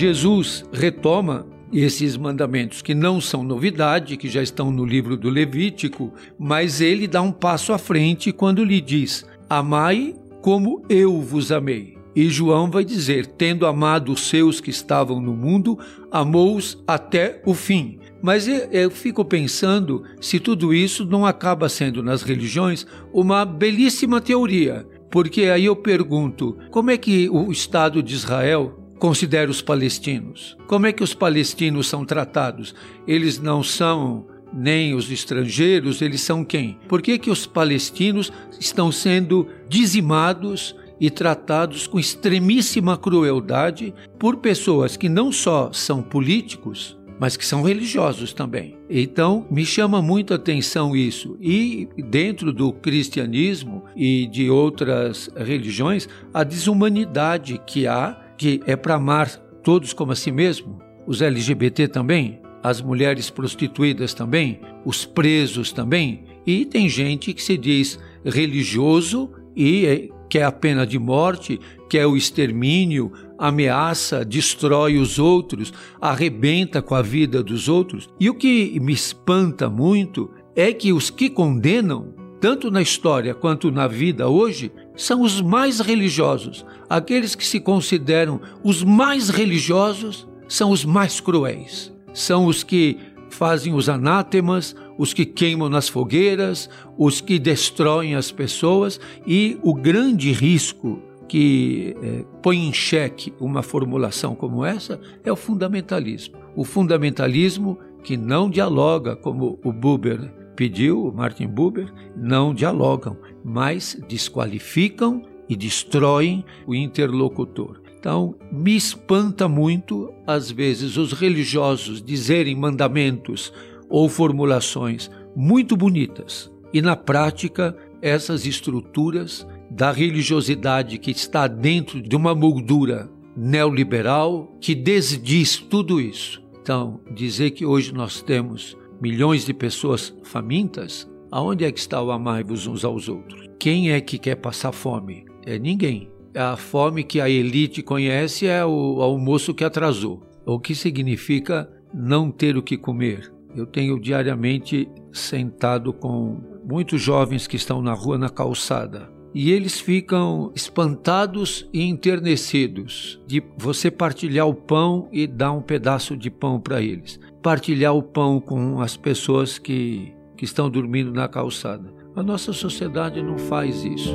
Jesus retoma esses mandamentos que não são novidade, que já estão no livro do Levítico, mas ele dá um passo à frente quando lhe diz: Amai como eu vos amei. E João vai dizer: Tendo amado os seus que estavam no mundo, amou-os até o fim. Mas eu fico pensando se tudo isso não acaba sendo nas religiões uma belíssima teoria. Porque aí eu pergunto: como é que o Estado de Israel considera os palestinos? Como é que os palestinos são tratados? Eles não são nem os estrangeiros, eles são quem? Por que, que os palestinos estão sendo dizimados e tratados com extremíssima crueldade por pessoas que não só são políticos, mas que são religiosos também. Então, me chama muito a atenção isso. E dentro do cristianismo e de outras religiões, a desumanidade que há, que é para amar todos como a si mesmo, os LGBT também, as mulheres prostituídas também, os presos também, e tem gente que se diz religioso e é, quer a pena de morte, quer o extermínio, ameaça, destrói os outros, arrebenta com a vida dos outros. E o que me espanta muito é que os que condenam, tanto na história quanto na vida hoje, são os mais religiosos. Aqueles que se consideram os mais religiosos são os mais cruéis. São os que fazem os anátemas, os que queimam nas fogueiras, os que destroem as pessoas e o grande risco que é, põe em xeque uma formulação como essa é o fundamentalismo. O fundamentalismo que não dialoga, como o Buber pediu, Martin Buber, não dialogam, mas desqualificam e destroem o interlocutor. Então, me espanta muito, às vezes, os religiosos dizerem mandamentos ou formulações muito bonitas e, na prática, essas estruturas da religiosidade que está dentro de uma moldura neoliberal que desdiz tudo isso. Então, dizer que hoje nós temos milhões de pessoas famintas, aonde é que está o amai-vos uns aos outros? Quem é que quer passar fome? É ninguém. A fome que a elite conhece é o almoço que atrasou, o que significa não ter o que comer. Eu tenho diariamente sentado com muitos jovens que estão na rua, na calçada, e eles ficam espantados e enternecidos de você partilhar o pão e dar um pedaço de pão para eles. Partilhar o pão com as pessoas que, que estão dormindo na calçada. A nossa sociedade não faz isso.